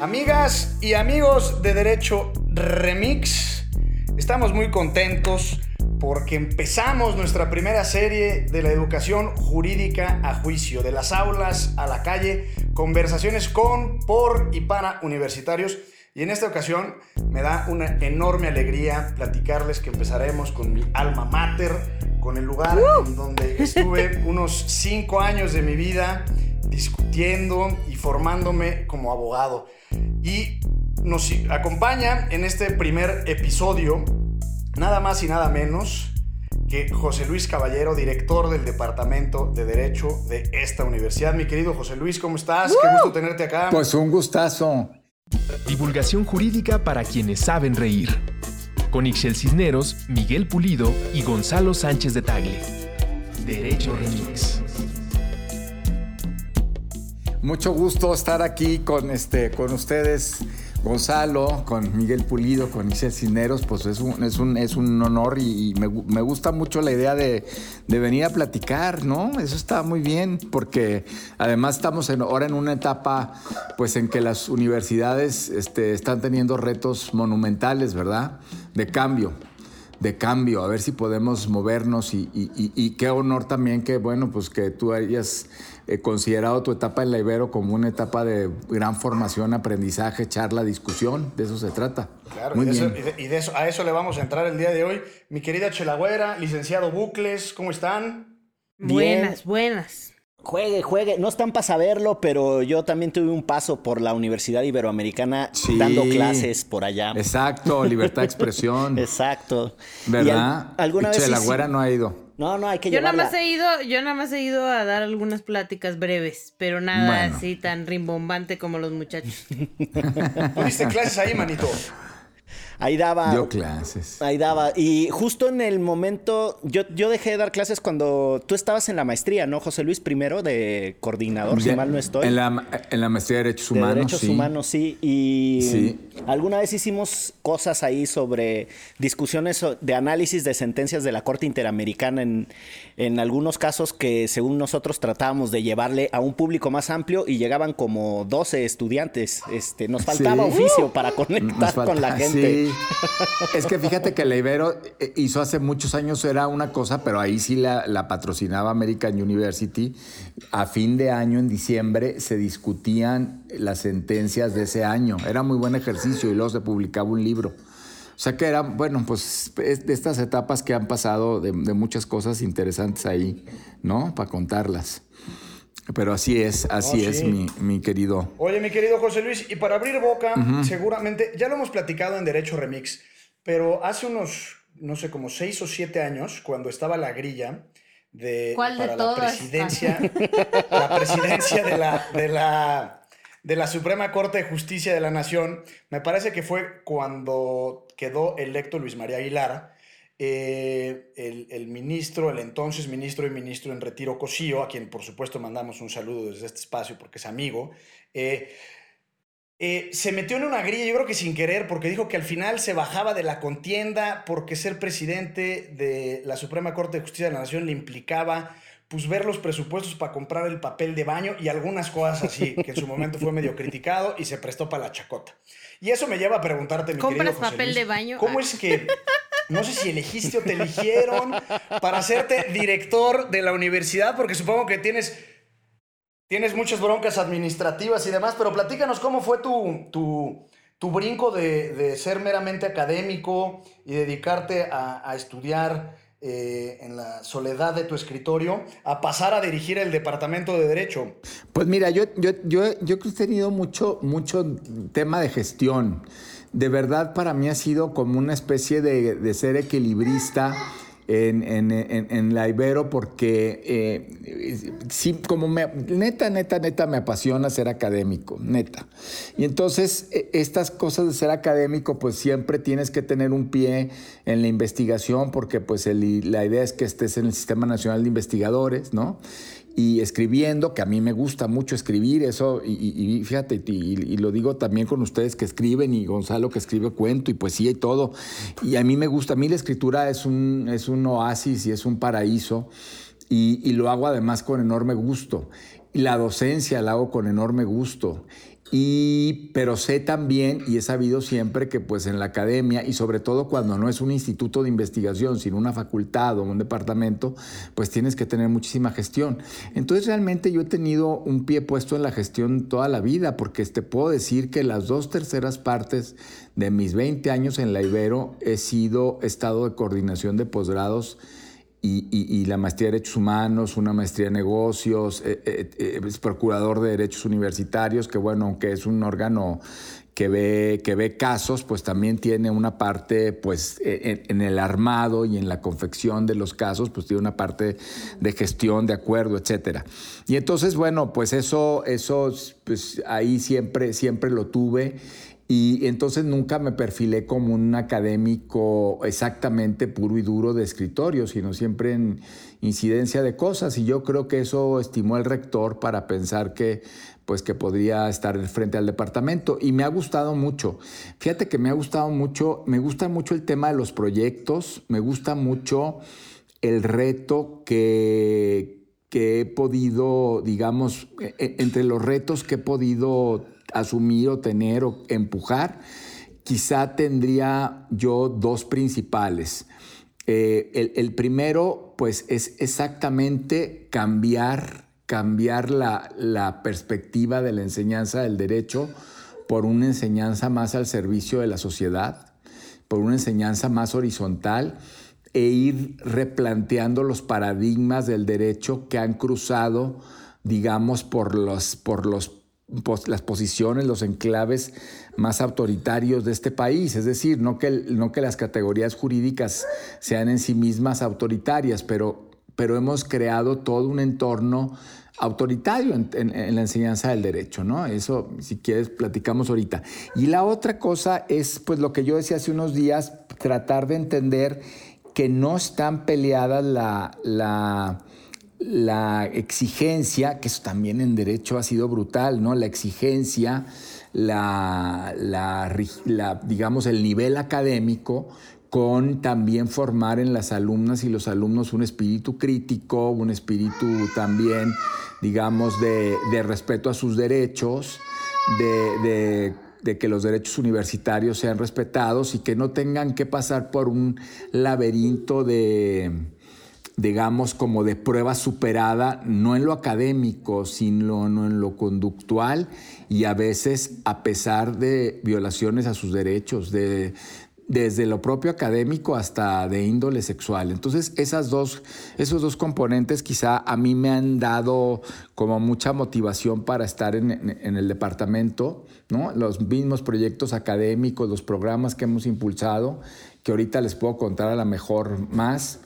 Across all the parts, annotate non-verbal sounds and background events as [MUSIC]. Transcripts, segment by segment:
Amigas y amigos de Derecho Remix, estamos muy contentos porque empezamos nuestra primera serie de la educación jurídica a juicio, de las aulas a la calle, conversaciones con, por y para universitarios. Y en esta ocasión me da una enorme alegría platicarles que empezaremos con mi alma mater, con el lugar en donde estuve unos cinco años de mi vida discutiendo y formándome como abogado. Y nos acompaña en este primer episodio nada más y nada menos que José Luis Caballero, director del Departamento de Derecho de esta universidad. Mi querido José Luis, ¿cómo estás? Qué gusto tenerte acá. Pues un gustazo. Divulgación jurídica para quienes saben reír. Con Ixel Cisneros, Miguel Pulido y Gonzalo Sánchez de Tagle. Derecho Remix. Mucho gusto estar aquí con, este, con ustedes, Gonzalo, con Miguel Pulido, con Isel Cisneros. Pues es un, es un, es un honor y, me, gusta mucho la idea de, de, venir a platicar, ¿no? Eso está muy bien porque además estamos ahora en una etapa pues en que las universidades este, están teniendo retos monumentales, ¿verdad? De cambio de cambio, a ver si podemos movernos y, y, y, y, qué honor también que, bueno, pues que tú hayas eh, considerado tu etapa en la Ibero como una etapa de gran formación, aprendizaje, charla, discusión, de eso se trata. Claro, Muy y, bien. Eso, y de eso, a eso le vamos a entrar el día de hoy. Mi querida Chelagüera, licenciado Bucles, ¿cómo están? Buenas, buenas. Juegue, juegue. No están para saberlo, pero yo también tuve un paso por la Universidad Iberoamericana sí, dando clases por allá. Exacto, libertad de expresión. [LAUGHS] exacto. ¿Verdad? Al, ¿Alguna y vez? la güera no ha ido. No, no, hay que yo llevarla. nada más he ido, yo nada más he ido a dar algunas pláticas breves, pero nada Bueno. así tan rimbombante como los muchachos. [LAUGHS] ¿Tuviste clases ahí, manito? Ahí daba. Dio clases. Ahí daba. Y justo en el momento. Yo, yo dejé de dar clases cuando tú estabas en la maestría, ¿no, José Luis? Primero de coordinador, si mal no estoy. En la, en la maestría de Derechos de Humanos. derechos sí. humanos, sí. Y Sí. alguna vez hicimos cosas ahí sobre discusiones de análisis de sentencias de la Corte Interamericana en, en algunos casos que según nosotros tratábamos de llevarle a un público más amplio y llegaban como 12 estudiantes. Este, nos faltaba Sí. oficio para conectar falta- con la gente. Sí. [LAUGHS] Es que fíjate que la Ibero eh, hizo hace muchos años era una cosa, pero ahí sí la, patrocinaba American University. A fin de año, en diciembre, se discutían las sentencias de ese año. Era muy buen ejercicio y luego se publicaba un libro. O sea que era, bueno, pues es de estas etapas que han pasado de muchas cosas interesantes ahí, ¿no? Para contarlas. Pero así es, así es, sí. mi, mi querido. Oye, mi querido José Luis, y para abrir boca, seguramente, ya lo hemos platicado en Derecho Remix, pero hace unos, no sé, como seis o siete años, cuando estaba la grilla de, ¿Cuál de para la todas? presidencia, [LAUGHS] la presidencia de la, de, la, de la Suprema Corte de Justicia de la Nación, me parece que fue cuando quedó electo Luis María Aguilar, eh, el, el ministro, el entonces ministro y ministro en retiro Cosío, a quien por supuesto mandamos un saludo desde este espacio porque es amigo, eh, eh, se metió en una grilla, yo creo que sin querer, porque dijo que al final se bajaba de la contienda porque ser presidente de la Suprema Corte de Justicia de la Nación le implicaba pues ver los presupuestos para comprar el papel de baño y algunas cosas así, que en su momento fue medio criticado y se prestó para la chacota. Y eso me lleva a preguntarte, mi ¿Compras querido José papel Luis, de baño? ¿Cómo Ah. es que no sé si elegiste o te eligieron para hacerte director de la universidad? Porque supongo que tienes, tienes muchas broncas administrativas y demás, pero platícanos cómo fue tu, tu, brinco de, ser meramente académico y dedicarte a, a estudiar eh, en la soledad de tu escritorio a pasar a dirigir el departamento de Derecho. Pues mira, yo, yo, yo, yo he tenido mucho, mucho tema de gestión. De verdad, para mí ha sido como una especie de, de ser equilibrista en, en, en, en la Ibero porque eh, sí, como neta, neta, neta me apasiona ser académico, neta. Y entonces eh, estas cosas de ser académico, pues siempre tienes que tener un pie en la investigación porque pues el- la idea es que estés en el Sistema Nacional de Investigadores, ¿no? Y escribiendo, que a mí me gusta mucho escribir eso, y, y- y fíjate, y, lo digo también con ustedes que escriben, y Gonzalo que escribe cuento y poesía y todo, y a mí me gusta, a mí la escritura es un, es un oasis y es un paraíso, y, y lo hago además con enorme gusto, la docencia la hago con enorme gusto, Y, pero sé también, y he sabido siempre, que pues en la academia, y sobre todo cuando no es un instituto de investigación, sino una facultad o un departamento, pues tienes que tener muchísima gestión. Entonces realmente yo he tenido un pie puesto en la gestión toda la vida, porque te puedo decir que las dos terceras partes de mis 20 años en la Ibero he sido estado de coordinación de posgrados y, la maestría de Derechos Humanos, una maestría de negocios, eh, eh, eh, es procurador de Derechos Universitarios, que bueno, aunque es un órgano que ve, que ve casos, pues también tiene una parte, pues en, el armado y en la confección de los casos, pues tiene una parte de gestión, de acuerdo, etcétera. Y entonces, bueno, pues eso, eso, pues ahí siempre, siempre lo tuve. Y entonces nunca me perfilé como un académico exactamente puro y duro de escritorio, sino siempre en incidencia de cosas. Y yo creo que eso estimó el rector para pensar que, pues, que podría estar frente al departamento. Y me ha gustado mucho. Fíjate que me ha gustado mucho, me gusta mucho el tema de los proyectos, me gusta mucho el reto que, que he podido, digamos, e, e, entre los retos que he podido asumir o tener o empujar, quizá tendría yo dos principales. Eh, el, primero, pues, es exactamente cambiar, cambiar la, la perspectiva de la enseñanza del derecho por una enseñanza más al servicio de la sociedad, por una enseñanza más horizontal e ir replanteando los paradigmas del derecho que han cruzado, digamos, por los, por los las posiciones, los enclaves más autoritarios de este país. Es decir, no que, no que las categorías jurídicas sean en sí mismas autoritarias, pero, pero hemos creado todo un entorno autoritario en, la enseñanza del derecho, ¿no? Eso, si quieres, platicamos ahorita. Y la otra cosa es, pues, lo que yo decía hace unos días, tratar de entender que no están peleadas la, la la exigencia, que eso también en derecho ha sido brutal, ¿no? La exigencia, la, digamos, el nivel académico con también formar en las alumnas y los alumnos un espíritu crítico, un espíritu también, digamos, de, respeto a sus derechos, de, de, que los derechos universitarios sean respetados y que no tengan que pasar por un laberinto de digamos, como de prueba superada, no en lo académico, sino en lo conductual y a veces a pesar de violaciones a sus derechos, de, desde lo propio académico hasta de índole sexual. Entonces, esas dos, esos dos componentes quizá a mí me han dado como mucha motivación para estar en, en el departamento, ¿no? Los mismos proyectos académicos, los programas que hemos impulsado, que ahorita les puedo contar a lo mejor más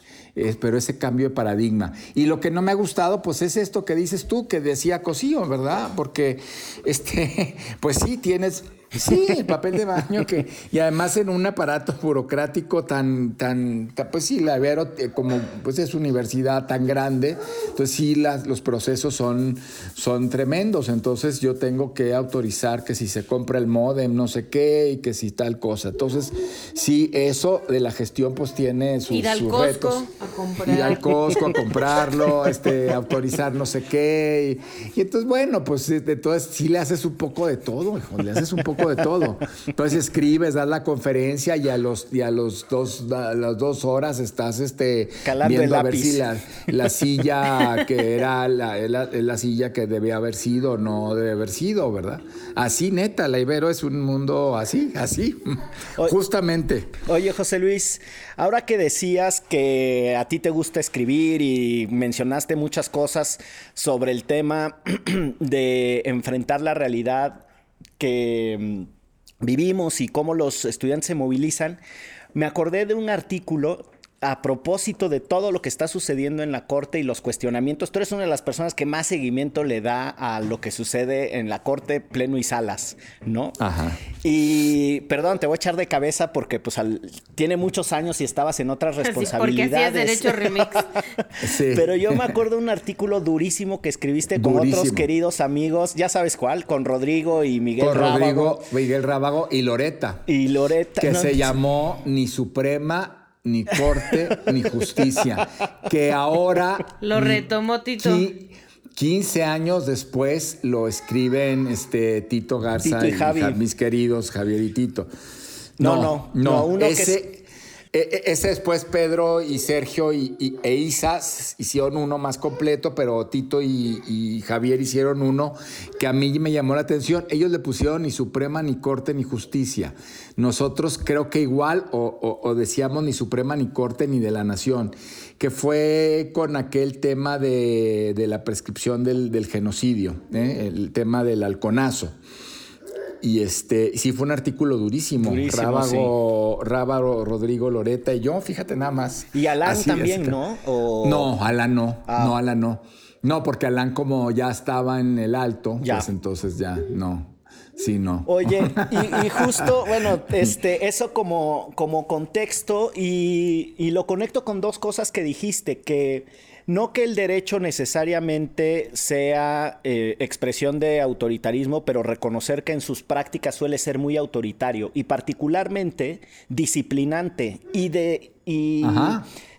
pero ese cambio de paradigma. Y lo que no me ha gustado, pues es esto que dices tú, que decía Cosío, ¿verdad? Porque, este, [LAUGHS] pues sí, tienes Sí, el papel de baño que y además en un aparato burocrático tan tan, pues sí, la Ibero eh, como pues es universidad tan grande, entonces sí las, los procesos son son tremendos, entonces yo tengo que autorizar que si se compra el modem no sé qué y que si tal cosa. Entonces, sí eso de la gestión pues tiene sus, Ir al Costco A comprar. Ir al Costco a comprarlo, este autorizar no sé qué y, entonces bueno, pues entonces sí le haces un poco de todo, hijo, le haces un poco de todo. Entonces escribes, das la conferencia y a los, y a los dos, las dos horas estás este, viendo a ver si la, silla que era la, la, silla que debía haber sido no debe haber sido, ¿verdad? Así neta, la Ibero es un mundo así, así, justamente. Oye, José Luis, ahora que decías que a ti te gusta escribir y mencionaste muchas cosas sobre el tema [CLEARS THROAT] de enfrentar la realidad que mm, vivimos y cómo los estudiantes se movilizan, me acordé de un artículo a propósito de todo lo que está sucediendo en la corte y los cuestionamientos, tú eres una de las personas que más seguimiento le da a lo que sucede en la corte, pleno y salas, ¿no? Ajá. Y perdón, te voy a echar de cabeza porque pues tiene muchos años y estabas en otras responsabilidades. porque derecho remix. [LAUGHS] sí. Pero yo me acuerdo de un artículo durísimo que escribiste con otros queridos amigos, ya sabes cuál, con Rodrigo y Miguel con Rábago. Rodrigo, Miguel Rábago y Loreta. Y Loreta. Que se llamó Ni Suprema ni corte, ni justicia. Que ahora. Lo retomó Tito. 15 años después lo escriben este, Tito Garza Tito y Javi. mis queridos Javier y Tito. No, no, no, uno que ese, e- e- ese después Pedro y Sergio y, e Isa hicieron uno más completo, pero Tito y, Javier hicieron uno que a mí me llamó la atención. Ellos le pusieron ni Suprema, ni Corte, ni Justicia. Nosotros creo que igual, o, decíamos ni Suprema, ni Corte, ni de la Nación, que fue con aquel tema de, la prescripción del, del genocidio, ¿eh? el tema del halconazo. Y este, sí fue un artículo durísimo. Durísimo, Rábago, Rábago, Rodrigo Loreta y yo, fíjate nada más. Y Alan Así, también, así. ¿no? O- No, Alan no. Ah. No, Alan no. No, porque Alan como ya estaba en el alto, Ya. pues entonces ya no. Sí, no. Oye, y, [LAUGHS] y justo, bueno, este, eso como, como contexto y, y lo conecto con dos cosas que dijiste, que no que el derecho necesariamente sea eh, expresión de autoritarismo, pero reconocer que en sus prácticas suele ser muy autoritario y particularmente disciplinante y de, y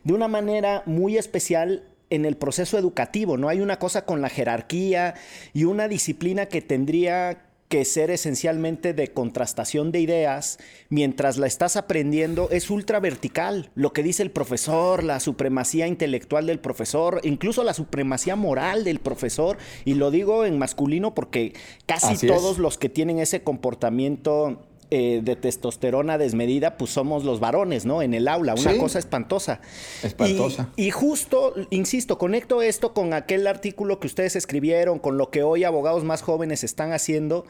de una manera muy especial en el proceso educativo, ¿no? Hay una cosa con la jerarquía y una disciplina que tendría que ser esencialmente de contrastación de ideas, mientras la estás aprendiendo, es ultra vertical. Lo que dice el profesor, la supremacía intelectual del profesor, incluso la supremacía moral del profesor, y lo digo en masculino porque casi Así es. todos los que tienen ese comportamiento eh, de testosterona desmedida, pues somos los varones, ¿no? En el aula, una Sí. cosa espantosa. Espantosa. Y, y justo, insisto, conecto esto con aquel artículo que ustedes escribieron, con lo que hoy abogados más jóvenes están haciendo,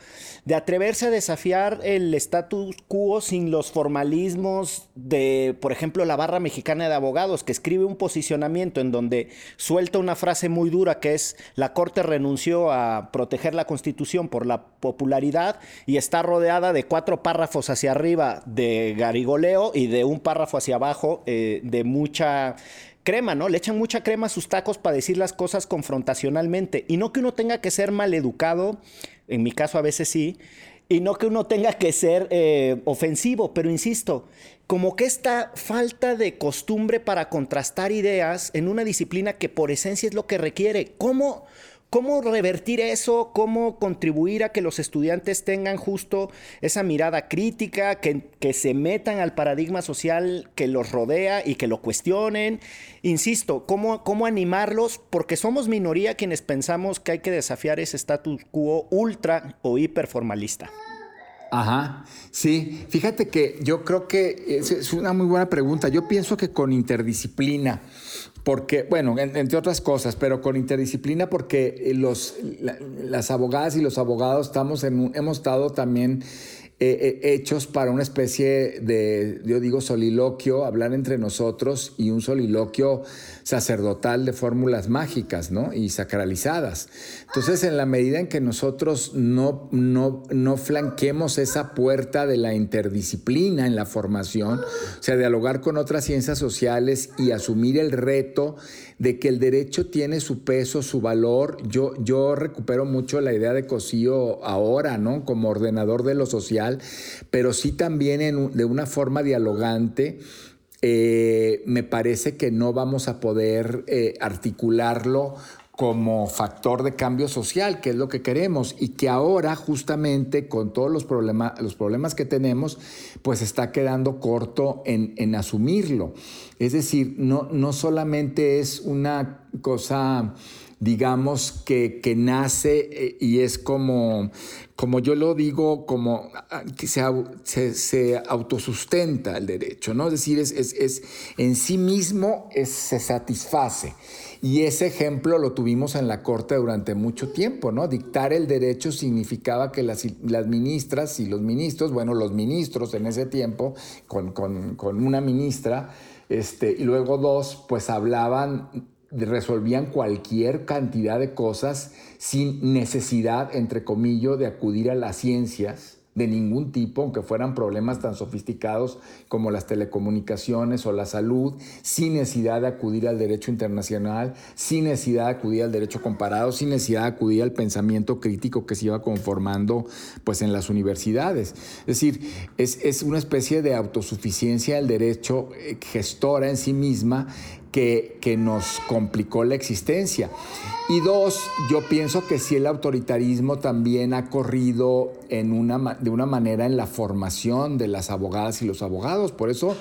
de atreverse a desafiar el status quo sin los formalismos de, por ejemplo, la barra mexicana de abogados, que escribe un posicionamiento en donde suelta una frase muy dura que es, la Corte renunció a proteger la Constitución por la popularidad y está rodeada de cuatro párrafos hacia arriba de garigoleo y de un párrafo hacia abajo eh, de mucha crema, ¿no? Le echan mucha crema a sus tacos para decir las cosas confrontacionalmente. Y no que uno tenga que ser maleducado, en mi caso a veces sí, y no que uno tenga que ser eh, ofensivo, pero insisto, como que esta falta de costumbre para contrastar ideas en una disciplina que por esencia es lo que requiere. ¿Cómo, ¿Cómo revertir eso? ¿Cómo contribuir a que los estudiantes tengan justo esa mirada crítica, que, que, se metan al paradigma social que los rodea y que lo cuestionen? Insisto, ¿cómo, ¿cómo animarlos? Porque somos minoría quienes pensamos que hay que desafiar ese status quo ultra o hiperformalista. Ajá, sí. Fíjate que yo creo que es, es una muy buena pregunta. Yo pienso que con interdisciplina, porque, bueno, en, entre otras cosas, pero con interdisciplina porque los, la, las abogadas y los abogados estamos en hemos estado también eh, eh, hechos para una especie de, yo digo, soliloquio, hablar entre nosotros y un soliloquio sacerdotal de fórmulas mágicas, ¿no? Y sacralizadas. Entonces, en la medida en que nosotros no, no, no flanquemos esa puerta de la interdisciplina en la formación, o sea, dialogar con otras ciencias sociales y asumir el reto de que el derecho tiene su peso, su valor. Yo, yo recupero mucho la idea de Cosío ahora, ¿no? Como ordenador de lo social, pero sí también en, de una forma dialogante. Eh, me parece que no vamos a poder eh, articularlo como factor de cambio social, que es lo que queremos, y que ahora justamente con todos los, los problemas que tenemos, pues está quedando corto en, en asumirlo. Es decir, no, no solamente es una cosa digamos, que, que nace eh, y es como, como yo lo digo, como que se, se, se autosustenta el derecho, ¿no? Es decir, es, es, es en sí mismo es, se satisface. Y ese ejemplo lo tuvimos en la Corte durante mucho tiempo, ¿no? Dictar el derecho significaba que las, las ministras y los ministros, bueno, los ministros en ese tiempo, con, con, con una ministra, este, y luego dos, pues hablaban resolvían cualquier cantidad de cosas sin necesidad, entre comillas, de acudir a las ciencias de ningún tipo, aunque fueran problemas tan sofisticados como las telecomunicaciones o la salud, sin necesidad de acudir al derecho internacional, sin necesidad de acudir al derecho comparado, sin necesidad de acudir al pensamiento crítico que se iba conformando pues, en las universidades. Es decir, es, es una especie de autosuficiencia del derecho gestora en sí misma que, nos complicó la existencia. Y dos, yo pienso que si el autoritarismo también ha corrido en una, de una manera en la formación de las abogadas y los abogados. Por eso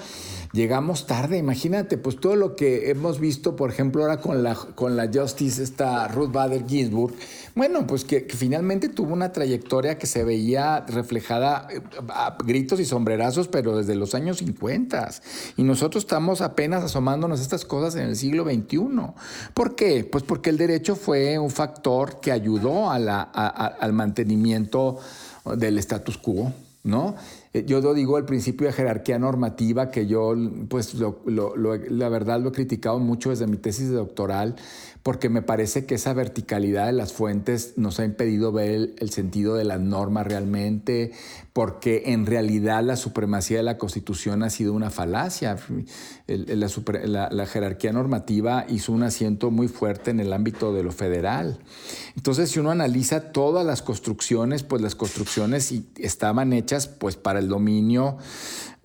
llegamos tarde. Imagínate, pues todo lo que hemos visto, por ejemplo, ahora con la, con la Justice, esta Ruth Bader Ginsburg, bueno, pues que, finalmente tuvo una trayectoria que se veía reflejada eh, a gritos y sombrerazos, pero desde los años 50. Y nosotros estamos apenas asomándonos a estas cosas en el siglo XXI. ¿Por qué? Pues porque el derecho fue un factor que ayudó al mantenimiento del status quo, ¿no? Eh, yo lo digo el principio de jerarquía normativa, que yo, pues, la verdad lo he criticado mucho desde mi tesis de doctoral, porque me parece que esa verticalidad de las fuentes nos ha impedido ver el, sentido de las normas realmente, porque en realidad la supremacía de la Constitución ha sido una falacia. la, jerarquía normativa hizo un asiento muy fuerte en el ámbito de lo federal. Entonces, si uno analiza todas las construcciones, pues las construcciones estaban hechas pues para dominio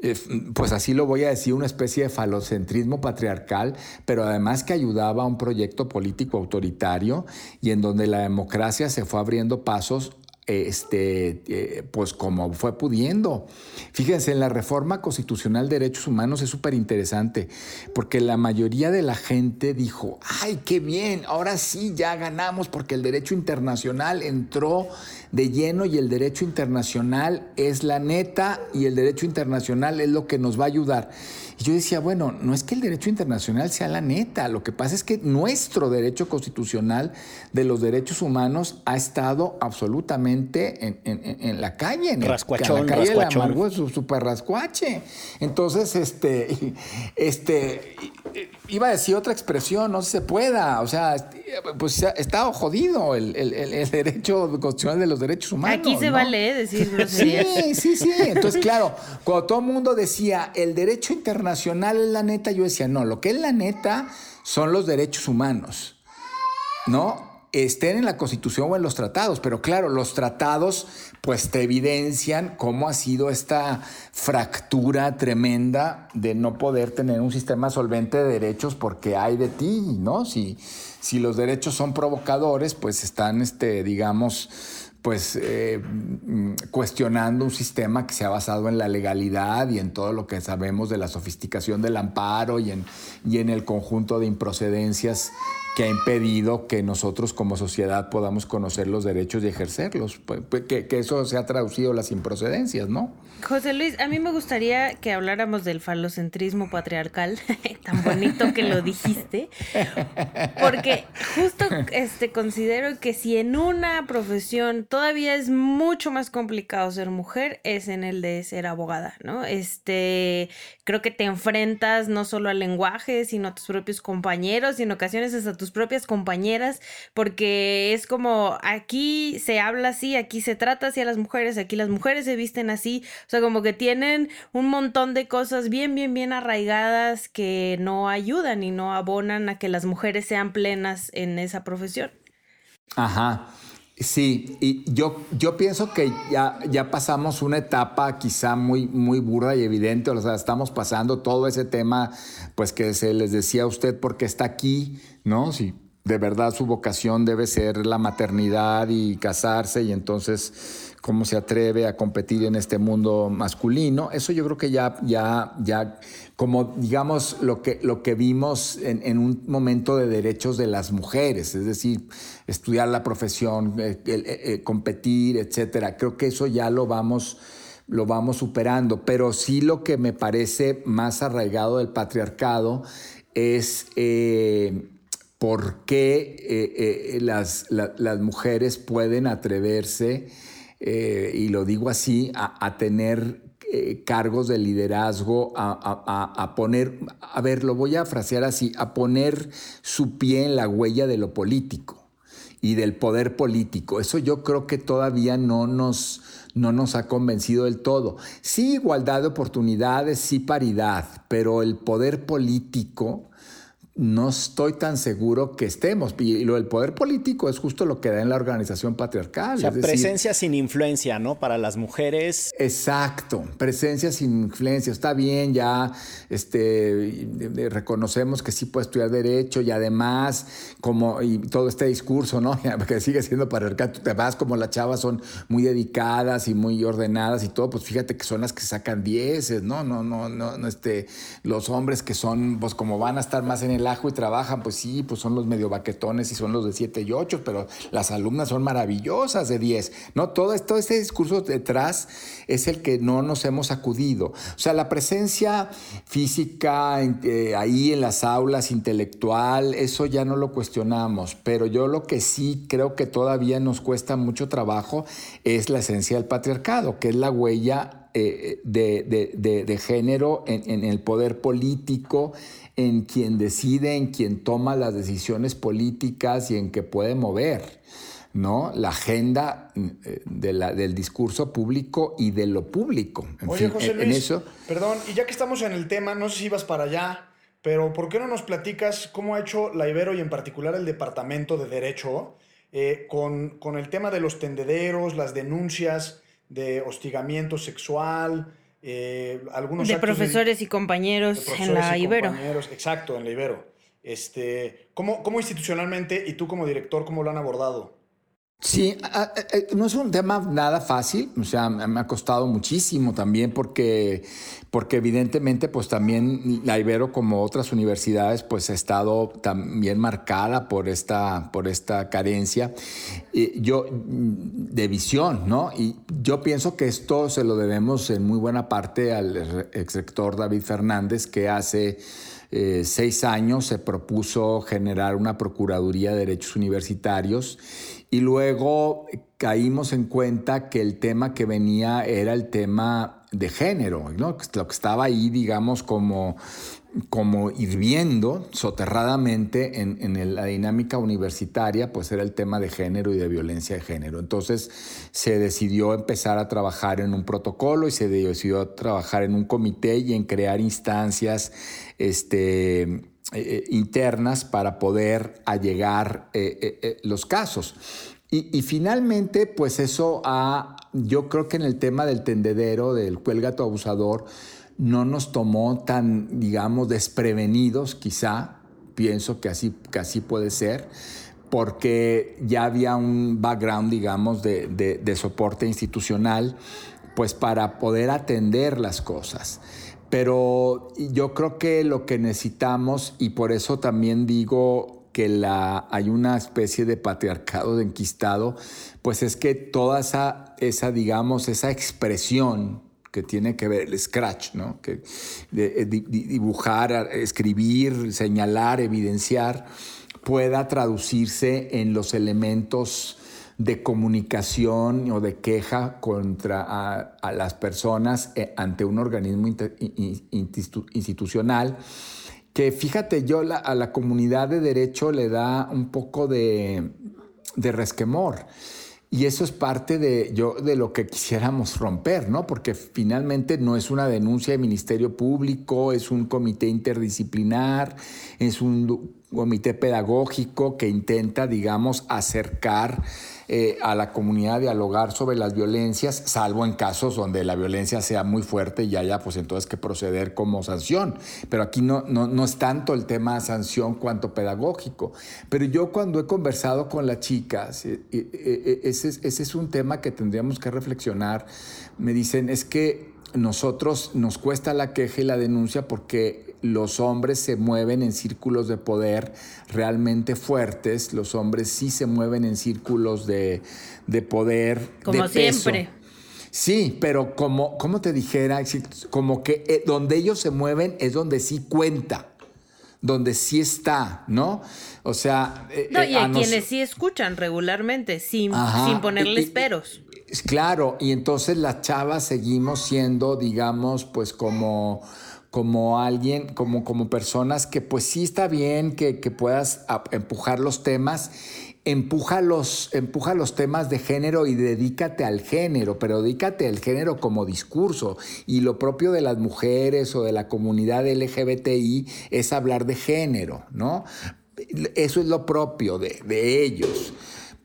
eh, pues así lo voy a decir, una especie de falocentrismo patriarcal, pero además que ayudaba a un proyecto político autoritario y en donde la democracia se fue abriendo pasos este, eh, pues como fue pudiendo. Fíjense, en la reforma constitucional de derechos humanos es súper interesante, porque la mayoría de la gente dijo, ay, qué bien, ahora sí ya ganamos porque el derecho internacional entró de lleno y el derecho internacional es la neta y el derecho internacional es lo que nos va a ayudar. Y yo decía, bueno, no es que el derecho internacional sea la neta, lo que pasa es que nuestro derecho constitucional de los derechos humanos ha estado absolutamente en, la calle, en, rascuachón, la calle rascuachón. su super rascuache. Entonces, este, [LAUGHS] este, iba a decir otra expresión, no se pueda, o sea, pues está jodido el, derecho constitucional de los derechos humanos. Aquí se vale decir groserías. Sí, sí, sí. Entonces, claro, cuando todo el mundo decía el derecho internacional es la neta, yo decía, no, lo que es la neta son los derechos humanos, ¿no? estén en la Constitución o en los tratados, pero claro, los tratados pues te evidencian cómo ha sido esta fractura tremenda de no poder tener un sistema solvente de derechos porque hay de ti, ¿no? Si, si los derechos son provocadores, pues están, este, digamos, pues eh, mm, cuestionando un sistema que se ha basado en la legalidad y en todo lo que sabemos de la sofisticación del amparo y en, y en el conjunto de improcedencias que ha impedido que nosotros como sociedad podamos conocer los derechos y ejercerlos, pues, pues, que, eso se ha traducido las improcedencias, ¿no? José Luis, a mí me gustaría que habláramos del falocentrismo patriarcal, [LAUGHS] tan bonito que lo dijiste, porque justo este, considero que si en una profesión todavía es mucho más complicado ser mujer, es en el de ser abogada, ¿no? Este, creo que te enfrentas no solo al lenguaje, sino a tus propios compañeros y en ocasiones hasta tus propias compañeras, porque es como aquí se habla así, aquí se trata así a las mujeres, aquí las mujeres se visten así, o sea, como que tienen un montón de cosas bien, bien, bien arraigadas que no ayudan y no abonan a que las mujeres sean plenas en esa profesión. Ajá. Sí, y yo, yo pienso que ya, ya pasamos una etapa quizá muy, muy burda y evidente, o sea, estamos pasando todo ese tema, pues que se les decía a usted porque está aquí, ¿no? Si de verdad su vocación debe ser la maternidad y casarse y entonces cómo se atreve a competir en este mundo masculino. Eso yo creo que ya, ya, ya, como digamos lo que, lo que vimos en, un momento de derechos de las mujeres, es decir, estudiar la profesión, eh, eh, competir, etcétera. Creo que eso ya lo vamos lo vamos superando, pero sí lo que me parece más arraigado del patriarcado es eh, por qué las, las, mujeres pueden atreverse eh, y lo digo así, a, tener eh, cargos de liderazgo, a, poner, a ver, lo voy a frasear así, a poner su pie en la huella de lo político y del poder político. Eso yo creo que todavía no nos, no nos ha convencido del todo. Sí, igualdad de oportunidades, sí, paridad, pero el poder político no estoy tan seguro que estemos. Y lo del poder político es justo lo que da en la organización patriarcal. O sea, presencia sin influencia, ¿no? Para las mujeres. Exacto, presencia sin influencia. Está bien, ya este, reconocemos que sí puede estudiar Derecho y además, como y todo este discurso, ¿no? [LAUGHS] Que sigue siendo patriarcal, tú te vas como las chavas son muy dedicadas y muy ordenadas y todo, pues fíjate que son las que sacan dieces, ¿no? No, no, no, no, este, los hombres que son, pues como van a estar más en el y trabajan, pues sí, pues son los medio baquetones y son los de 7 y 8, pero las alumnas son maravillosas de 10, ¿no? Todo, todo este discurso detrás es el que no nos hemos acudido. O sea, la presencia física eh, ahí en las aulas, intelectual, eso ya no lo cuestionamos, pero yo lo que sí creo que todavía nos cuesta mucho trabajo es la esencia del patriarcado, que es la huella eh, de, género en, el poder político, en quien decide, en quien toma las decisiones políticas y en que puede mover. ¿no? la agenda eh, del discurso público y de lo público. Oye, José Luis, perdón, y ya que estamos en el tema, no sé si ibas para allá, pero ¿por qué no nos platicas cómo ha hecho la Ibero y en particular el Departamento de Derecho eh, con, con, el tema de los tendederos, las denuncias de hostigamiento sexual, eh, algunos de profesores y compañeros en la Ibero. Exacto, en la Ibero. Este, ¿cómo, ¿Cómo institucionalmente y tú como director, cómo lo han abordado? Sí, no es un tema nada fácil, o sea, me ha costado muchísimo también porque, porque evidentemente pues también la Ibero como otras universidades pues ha estado también marcada por esta, por esta carencia yo, de visión, ¿no? Y yo pienso que esto se lo debemos en muy buena parte al exrector David Fernández que hace eh, seis años se propuso generar una Procuraduría de Derechos Universitarios y luego caímos en cuenta que el tema que venía era el tema de género, ¿no? lo que estaba ahí, digamos, como, como hirviendo soterradamente en, en, la dinámica universitaria, pues era el tema de género y de violencia de género. Entonces se decidió empezar a trabajar en un protocolo y se decidió trabajar en un comité y en crear instancias este, eh, eh, internas para poder allegar eh, los casos. Y, finalmente, pues eso ha, yo creo que en el tema del tendedero, del cuelgato abusador, no nos tomó tan, digamos, desprevenidos, quizá, pienso que así, que así puede ser, porque ya había un background, digamos, de, de soporte institucional, pues para poder atender las cosas. Pero yo creo que lo que necesitamos, y por eso también digo que la, hay una especie de patriarcado de enquistado, pues es que toda esa, digamos, esa expresión que tiene que ver el scratch, ¿no? Que de, dibujar, escribir, señalar, evidenciar, pueda traducirse en los elementos de comunicación o de queja contra a, las personas eh, ante un organismo institucional que fíjate yo a la comunidad de derecho le da un poco de, de resquemor. Y eso es parte de, yo, de lo que quisiéramos romper, ¿no? Porque finalmente no es una denuncia de Ministerio Público, es un comité interdisciplinar, es un comité pedagógico que intenta, digamos, acercar eh, a la comunidad a dialogar sobre las violencias, salvo en casos donde la violencia sea muy fuerte y haya pues entonces que proceder como sanción. Pero aquí no, no, es tanto el tema sanción cuanto pedagógico. Pero yo cuando he conversado con las chicas, eh, eh, ese, ese es un tema que tendríamos que reflexionar. Me dicen, es que nosotros nos cuesta la queja y la denuncia porque los hombres se mueven en círculos de poder realmente fuertes, los hombres sí se mueven en círculos de, poder. Como siempre. Sí, pero como, como te dijera, como que eh, donde ellos se mueven es donde sí cuenta donde sí está, ¿no? O sea... Eh, no, y a, quienes sí escuchan regularmente, sin, sin ponerles peros. Claro, y entonces las chavas seguimos siendo, digamos, pues como como alguien, como, como personas que pues sí está bien que, que puedas empujar los temas empuja los, empuja los temas de género y dedícate al género, pero dedícate al género como discurso. Y lo propio de las mujeres o de la comunidad LGBTI es hablar de género, ¿no? Eso es lo propio de, de ellos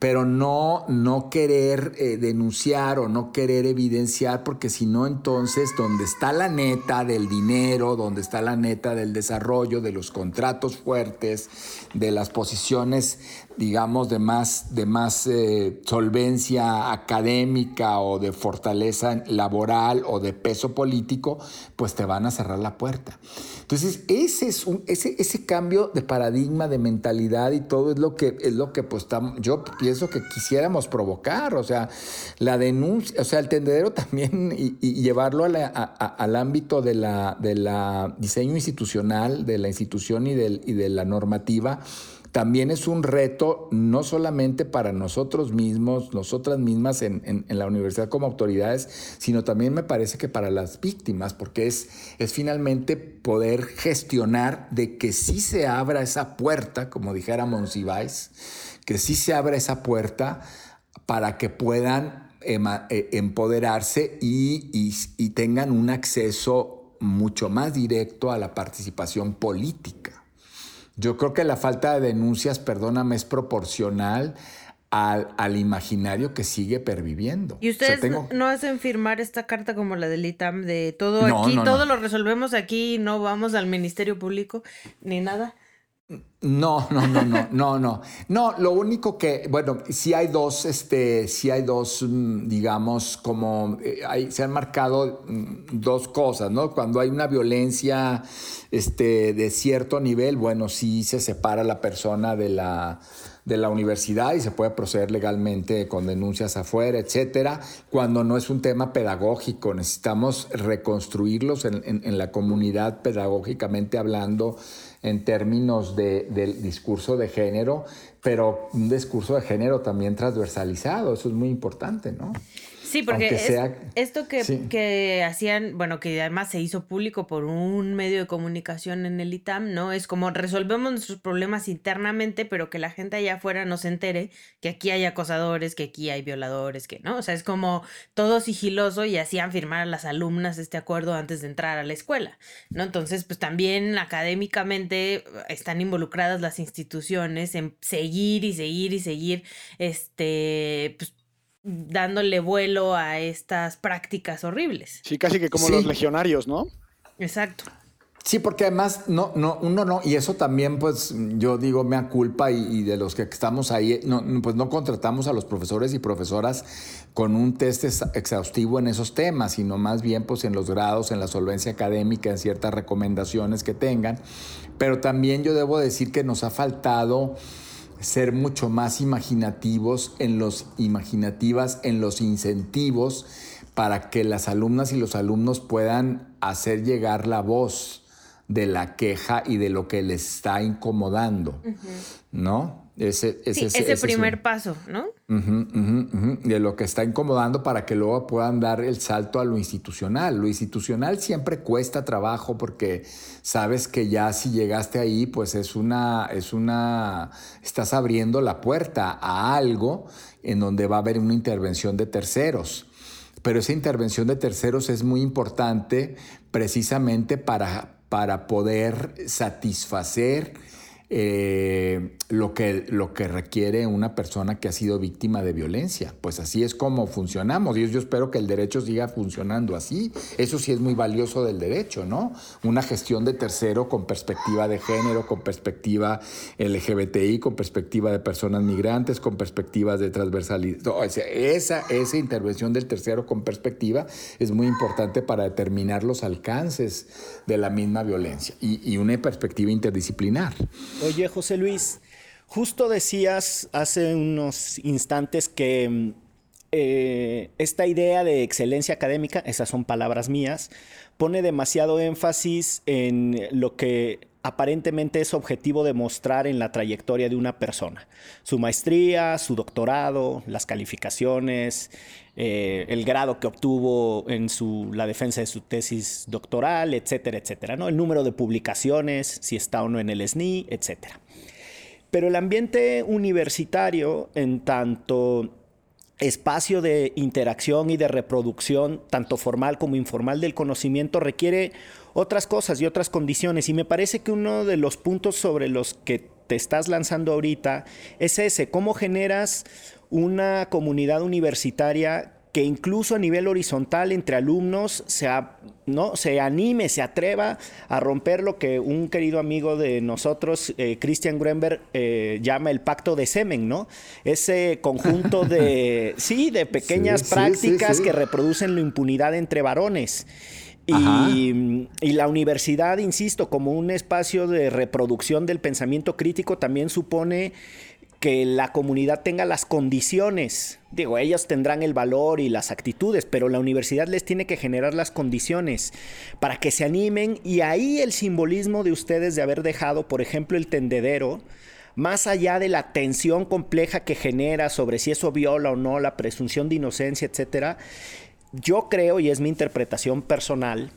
pero no, no querer eh, denunciar o no querer evidenciar, porque si no, entonces, donde está la neta del dinero, donde está la neta del desarrollo, de los contratos fuertes, de las posiciones, digamos, de más, de más eh, solvencia académica o de fortaleza laboral o de peso político, pues te van a cerrar la puerta. Entonces, ese, es un, ese, ese cambio de paradigma, de mentalidad y todo es lo que, es lo que pues, yo pienso que quisiéramos provocar. O sea, la denuncia, o sea, el tendedero también [LAUGHS] y, llevarlo al ámbito de la, de la diseño institucional, de la institución y, del, y de la normativa también es un reto no solamente para nosotros mismos, nosotras mismas en, la universidad como autoridades, sino también me parece que para las víctimas, porque es, es finalmente poder gestionar de que sí se abra esa puerta, como dijera Monsiváis, que sí se abra esa puerta para que puedan eh, empoderarse y, y tengan un acceso mucho más directo a la participación política. Yo creo que la falta de denuncias, perdóname, es proporcional al, imaginario que sigue perviviendo. ¿Y ustedes no hacen firmar esta carta como la del ITAM de todo aquí, todo lo resolvemos aquí, no vamos al Ministerio Público ni nada? No, no, no, no, no, no. No, lo único que, bueno, sí hay dos, este, sí hay dos, mm, digamos, como eh, se han marcado mm, dos cosas, ¿no? Cuando hay una violencia este, de cierto nivel, bueno, sí se separa la persona de la, de la universidad y se puede proceder legalmente con denuncias afuera, etcétera. Cuando no es un tema pedagógico, necesitamos reconstruirlos en, en la comunidad pedagógicamente hablando en términos de, del discurso de género, pero un discurso de género también transversalizado, eso es muy importante, ¿no? Sí, porque esto que, que, hacían, bueno, que además se hizo público por un medio de comunicación en el ITAM, ¿no? Es como resolvemos nuestros problemas internamente, pero que la gente allá afuera no se entere que aquí hay acosadores, que aquí hay violadores, que, ¿no? O sea, es como todo sigiloso y hacían firmar a las alumnas este acuerdo antes de entrar a la escuela, ¿no? Entonces, pues también académicamente están involucradas las instituciones en seguir y seguir y seguir, este, pues dándole vuelo a estas prácticas horribles. Sí, casi que como los legionarios, ¿no? Exacto. Sí, porque además no, no, uno no, y eso también, pues yo digo, me culpa y, de los que estamos ahí, no, pues no contratamos a los profesores y profesoras con un test exhaustivo en esos temas, sino más bien pues en los grados, en la solvencia académica, en ciertas recomendaciones que tengan. Pero también yo debo decir que nos ha faltado ser mucho más imaginativos en los imaginativas en los incentivos para que las alumnas y los alumnos puedan hacer llegar la voz de la queja y de lo que les está incomodando, ¿no? Ese, ese, ese, primer paso, ¿no? de lo que está incomodando para que luego puedan dar el salto a lo institucional. Lo institucional siempre cuesta trabajo porque sabes que ya si llegaste ahí, pues es una, es una, estás abriendo la puerta a algo en donde va a haber una intervención de terceros. Pero esa intervención de terceros es muy importante precisamente para, para poder satisfacer eh, lo, que, lo que requiere una persona que ha sido víctima de violencia. Pues así es como funcionamos y yo espero que el derecho siga funcionando así. Eso sí es muy valioso del derecho, ¿no? Una gestión de tercero con perspectiva de género, con perspectiva LGBTI, con perspectiva de personas migrantes, con perspectivas de transversalidad. esa, esa intervención del tercero con perspectiva es muy importante para determinar los alcances de la misma violencia y, y una perspectiva interdisciplinar. Oye, José Luis, justo decías hace unos instantes que mm, eh, esta idea de excelencia académica, esas son palabras mías, pone demasiado énfasis en lo que aparentemente es objetivo de mostrar en la trayectoria de una persona. Su maestría, su doctorado, las calificaciones, eh, el grado que obtuvo en su, la defensa de su tesis doctoral, etcétera, etcétera. ¿no? El número de publicaciones, si está o no en el SNI, etcétera. Pero el ambiente universitario, en tanto espacio de interacción y de reproducción, tanto formal como informal del conocimiento, requiere otras cosas y otras condiciones. Y me parece que uno de los puntos sobre los que te estás lanzando ahorita es ese, cómo generas una comunidad universitaria que incluso a nivel horizontal entre alumnos se, ¿no? se anime, se atreva a romper lo que un querido amigo de nosotros, eh, Christian Grunberg, eh, llama el pacto de semen, ¿no? Ese conjunto de, [LAUGHS] sí, de pequeñas prácticas que reproducen la impunidad entre varones. Y, y, la universidad, insisto, como un espacio de reproducción del pensamiento crítico, también supone que la comunidad tenga las condiciones. Digo, ellos tendrán el valor y las actitudes, pero la universidad les tiene que generar las condiciones para que se animen y ahí el simbolismo de ustedes de haber dejado, por ejemplo, el tendedero, más allá de la tensión compleja que genera sobre si eso viola o no la presunción de inocencia, etcétera, yo creo, y es mi interpretación personal,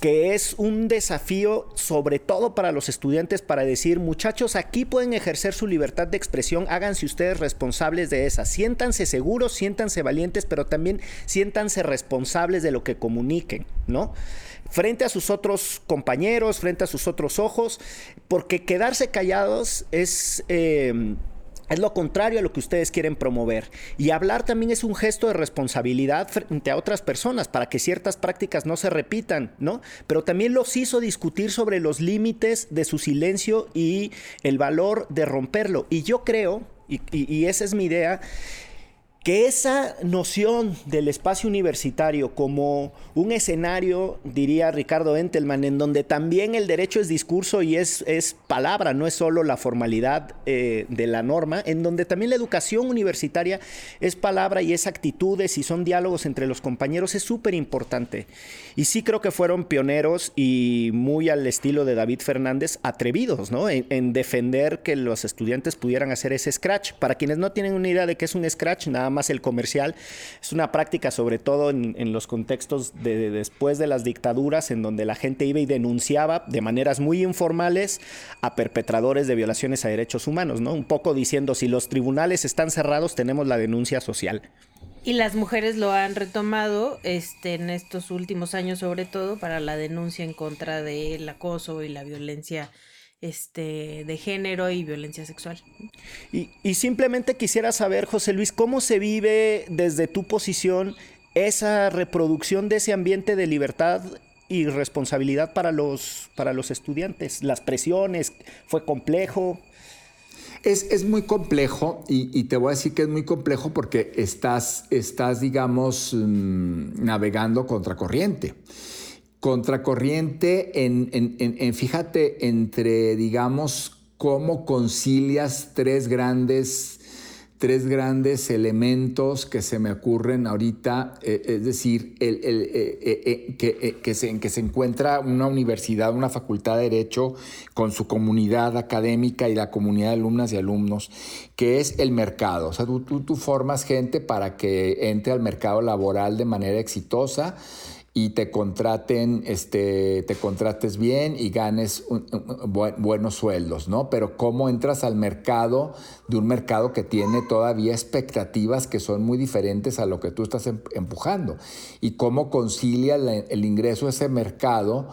que es un desafío sobre todo para los estudiantes para decir, muchachos, aquí pueden ejercer su libertad de expresión, háganse ustedes responsables de esa, siéntanse seguros, siéntanse valientes, pero también siéntanse responsables de lo que comuniquen, ¿no? Frente a sus otros compañeros, frente a sus otros ojos, porque quedarse callados es... Eh, es lo contrario a lo que ustedes quieren promover. Y hablar también es un gesto de responsabilidad frente a otras personas para que ciertas prácticas no se repitan, ¿no? Pero también los hizo discutir sobre los límites de su silencio y el valor de romperlo. Y yo creo, y, y esa es mi idea, que esa noción del espacio universitario como un escenario, diría Ricardo Entelman, en donde también el derecho es discurso y es, es palabra, no es solo la formalidad eh, de la norma, en donde también la educación universitaria es palabra y es actitudes y son diálogos entre los compañeros, es súper importante. Y sí creo que fueron pioneros y muy al estilo de David Fernández, atrevidos, ¿no? En, en defender que los estudiantes pudieran hacer ese scratch. Para quienes no tienen una idea de qué es un scratch, nada más el comercial. Es una práctica sobre todo en, los contextos de, después de las dictaduras en donde la gente iba y denunciaba de maneras muy informales a perpetradores de violaciones a derechos humanos, ¿no? Un poco diciendo si los tribunales están cerrados tenemos la denuncia social. Y las mujeres lo han retomado este, en estos últimos años, sobre todo para la denuncia en contra del acoso y la violencia este, de género y violencia sexual. Y, simplemente quisiera saber, José Luis, ¿cómo se vive desde tu posición esa reproducción de ese ambiente de libertad y responsabilidad para los, para los estudiantes? Las presiones, ¿fue complejo? Es, muy complejo y, te voy a decir que es muy complejo porque estás, estás digamos, mm, navegando contracorriente contracorriente en, en, fíjate, entre, digamos, cómo concilias tres grandes, tres grandes elementos que se me ocurren ahorita, eh, es decir, el, eh, eh, que, que, se, en que se encuentra una universidad, una facultad de Derecho con su comunidad académica y la comunidad de alumnas y alumnos, que es el mercado. O sea, tú, tú, tú formas gente para que entre al mercado laboral de manera exitosa y te contraten, este, te contrates bien y ganes buenos sueldos, ¿no? Pero cómo entras al mercado de un mercado que tiene todavía expectativas que son muy diferentes a lo que tú estás em, empujando y cómo concilia el ingreso a ese mercado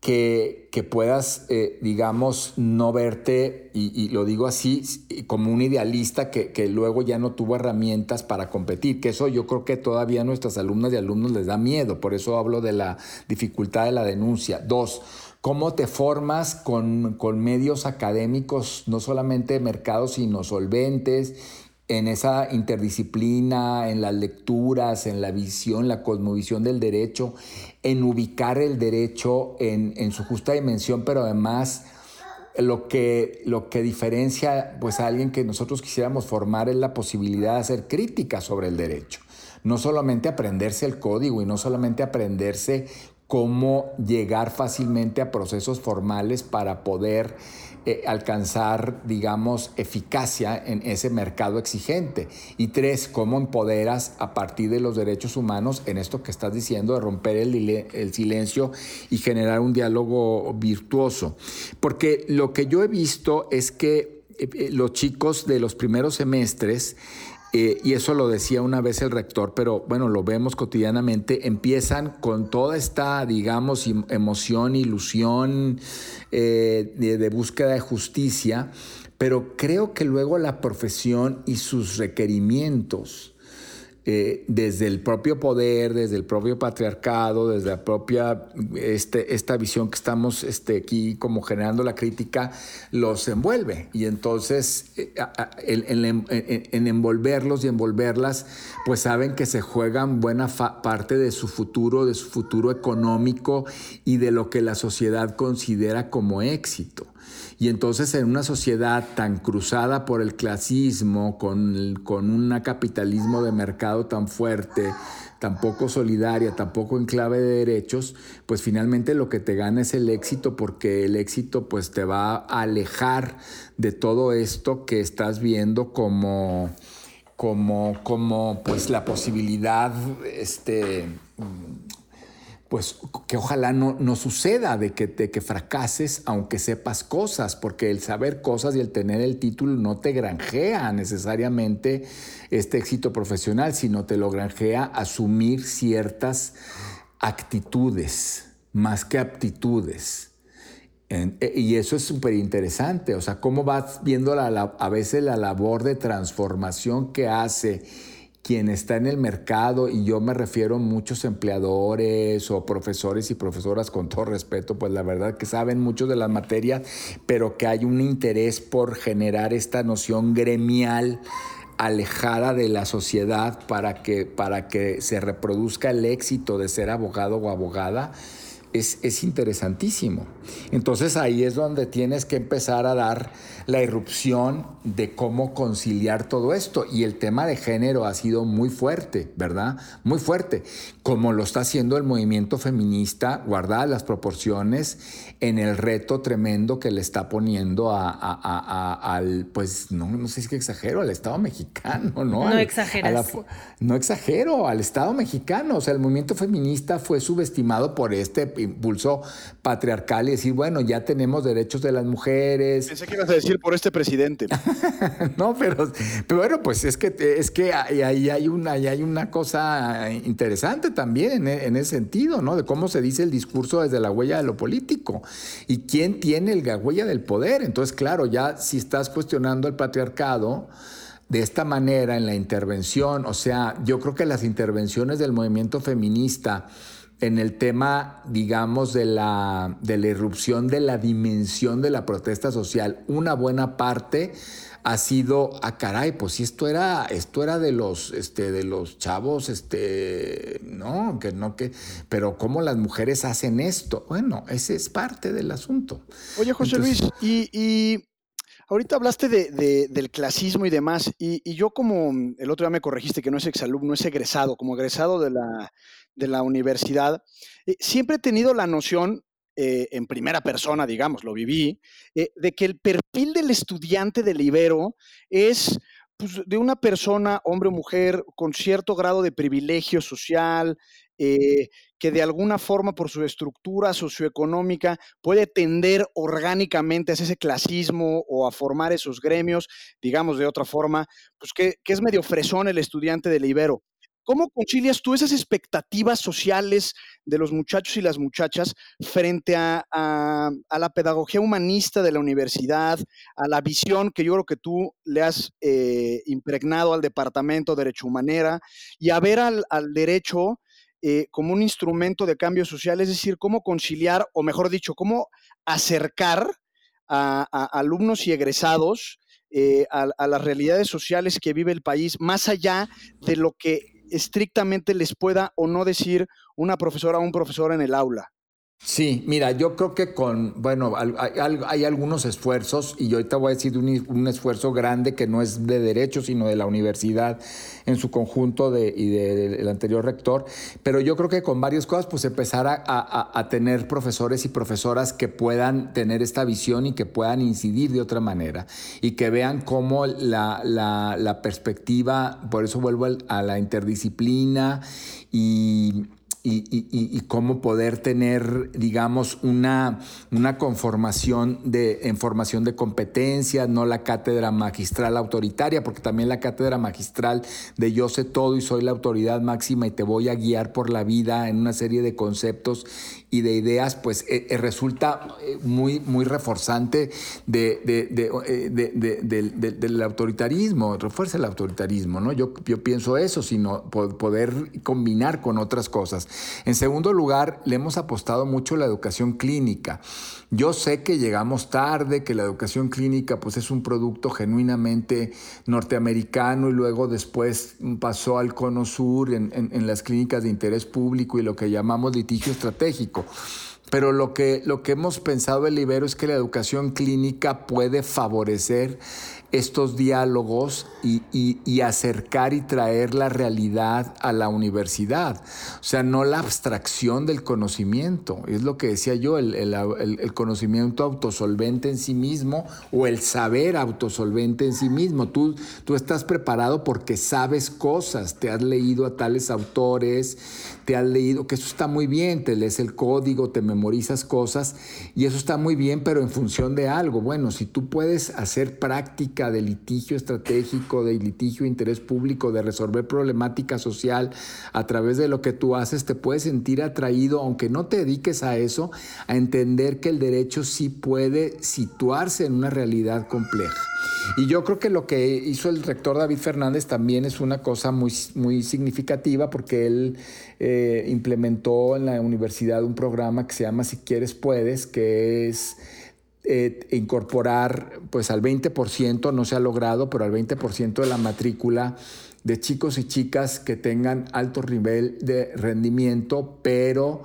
que, que puedas, eh, digamos, no verte, y, lo digo así, como un idealista que, que, luego ya no tuvo herramientas para competir, que eso yo creo que todavía a nuestras alumnas y alumnos les da miedo, por eso hablo de la dificultad de la denuncia. Dos, cómo te formas con, con medios académicos, no solamente mercados, sino solventes en esa interdisciplina, en las lecturas, en la visión, la cosmovisión del derecho, en ubicar el derecho en, su justa dimensión, pero además lo que, lo que diferencia pues, a alguien que nosotros quisiéramos formar es la posibilidad de hacer crítica sobre el derecho. No solamente aprenderse el código y no solamente aprenderse cómo llegar fácilmente a procesos formales para poder eh, alcanzar, digamos, eficacia en ese mercado exigente. Y tres, cómo empoderas a partir de los derechos humanos en esto que estás diciendo, de romper el, silencio y generar un diálogo virtuoso. Porque lo que yo he visto es que eh, eh, los chicos de los primeros semestres eh, y eso lo decía una vez el rector, pero bueno, lo vemos cotidianamente, empiezan con toda esta, digamos, emoción, ilusión eh, de búsqueda de justicia, pero creo que luego la profesión y sus requerimientos eh, desde el propio poder, desde el propio patriarcado, desde la propia, este, esta visión que estamos este, aquí como generando la crítica, los envuelve. Y entonces, eh, en, envolverlos y envolverlas, pues saben que se juegan buena parte de su futuro, de su futuro económico y de lo que la sociedad considera como éxito. Y entonces en una sociedad tan cruzada por el clasismo, con, con un capitalismo de mercado tan fuerte, tan poco solidaria, tan poco en clave de derechos, pues finalmente lo que te gana es el éxito porque el éxito pues te va a alejar de todo esto que estás viendo como como, como pues la posibilidad este, pues que ojalá no, no suceda de que, que fracases aunque sepas cosas, porque el saber cosas y el tener el título no te granjea necesariamente este éxito profesional, sino te lo granjea asumir ciertas actitudes más que aptitudes. E, y eso es súper interesante, o sea, cómo vas viendo la, a veces la labor de transformación que hace quien está en el mercado, y yo me refiero a muchos empleadores o profesores y profesoras, con todo respeto, pues la verdad que saben mucho de la materia, pero que hay un interés por generar esta noción gremial alejada de la sociedad para que, para que se reproduzca el éxito de ser abogado o abogada es, interesantísimo. Entonces ahí es donde tienes que empezar a dar la irrupción de cómo conciliar todo esto. Y el tema de género ha sido muy fuerte, ¿verdad? Muy fuerte, como lo está haciendo el movimiento feminista, guardadas las proporciones, en el reto tremendo que le está poniendo al, pues, no, no sé si que exagero, al Estado mexicano, ¿no? No exageras. no exagero, al Estado mexicano. O sea, el movimiento feminista fue subestimado por este impulso patriarcal y decir, bueno, ya tenemos derechos de las mujeres. Pensé que ibas a decir por este presidente. [LAUGHS] no, pero, bueno, pues es que, es que ahí hay una, hay una cosa interesante también en, en, ese sentido, ¿no? De cómo se dice el discurso desde la huella de lo político y quién tiene la huella del poder. Entonces, claro, ya si estás cuestionando el patriarcado, de esta manera en la intervención, o sea, yo creo que las intervenciones del movimiento feminista en el tema, digamos, de la, de la irrupción de la dimensión de la protesta social, una buena parte ha sido, a ah, caray, pues si esto era, esto era de los, este, de los chavos, este, no, que no, que, pero cómo las mujeres hacen esto. Bueno, ese es parte del asunto. Oye, José Luis, y, ahorita hablaste de, del clasismo y demás, y, yo como el otro día me corregiste que no es exalumno, es egresado, como egresado de la, de la universidad, eh, siempre he tenido la noción, eh, en primera persona, digamos, lo viví, eh, de que el perfil del estudiante del Ibero es pues, de una persona, hombre o mujer, con cierto grado de privilegio social, que de alguna forma por su estructura socioeconómica puede tender orgánicamente a ese clasismo o a formar esos gremios, digamos de otra forma, pues que, es medio fresón el estudiante del Ibero. ¿Cómo concilias tú esas expectativas sociales de los muchachos y las muchachas frente a, la pedagogía humanista de la universidad, a la visión que yo creo que tú le has eh, impregnado al Departamento de Derecho Humanera y a ver al, derecho eh, como un instrumento de cambio social? Es decir, cómo conciliar, o mejor dicho, cómo acercar a, alumnos y egresados eh, a, las realidades sociales que vive el país, más allá de lo que estrictamente les pueda o no decir una profesora o un profesor en el aula? Sí, mira, yo creo que con, bueno, hay, algunos esfuerzos y yo ahorita voy a decir un, esfuerzo grande que no es de derecho, sino de la universidad en su conjunto de, y del anterior rector, pero yo creo que con varias cosas, pues empezar a, tener profesores y profesoras que puedan tener esta visión y que puedan incidir de otra manera y que vean cómo la, la perspectiva, por eso vuelvo a la interdisciplina y y, cómo poder tener, digamos, una, una conformación de, en formación de competencias, no la cátedra magistral autoritaria, porque también la cátedra magistral de yo sé todo y soy la autoridad máxima y te voy a guiar por la vida en una serie de conceptos y de ideas, pues eh, eh, resulta eh, muy, muy reforzante de, del autoritarismo, refuerza el autoritarismo, ¿no? Yo, yo pienso eso, sino poder combinar con otras cosas. En segundo lugar, le hemos apostado mucho la educación clínica. Yo sé que llegamos tarde, que la educación clínica pues es un producto genuinamente norteamericano y luego después pasó al cono sur en, en las clínicas de interés público y lo que llamamos litigio estratégico. Pero lo que, lo que hemos pensado el Ibero es que la educación clínica puede favorecer estos diálogos y, acercar y traer la realidad a la universidad. O sea, no la abstracción del conocimiento. Es lo que decía yo, el, conocimiento autosolvente en sí mismo o el saber autosolvente en sí mismo. Tú, tú estás preparado porque sabes cosas, te has leído a tales autores, te has leído, que eso está muy bien, te lees el código, te memorizas cosas y eso está muy bien, pero en función de algo. Bueno, si tú puedes hacer práctica, de litigio estratégico, de litigio de interés público, de resolver problemática social a través de lo que tú haces, te puedes sentir atraído, aunque no te dediques a eso, a entender que el derecho sí puede situarse en una realidad compleja. Y yo creo que lo que hizo el rector David Fernández también es una cosa muy, muy significativa porque él eh, implementó en la universidad un programa que se llama Si quieres puedes, que es eh, incorporar pues al 20%, no se ha logrado, pero al 20% de la matrícula de chicos y chicas que tengan alto nivel de rendimiento, pero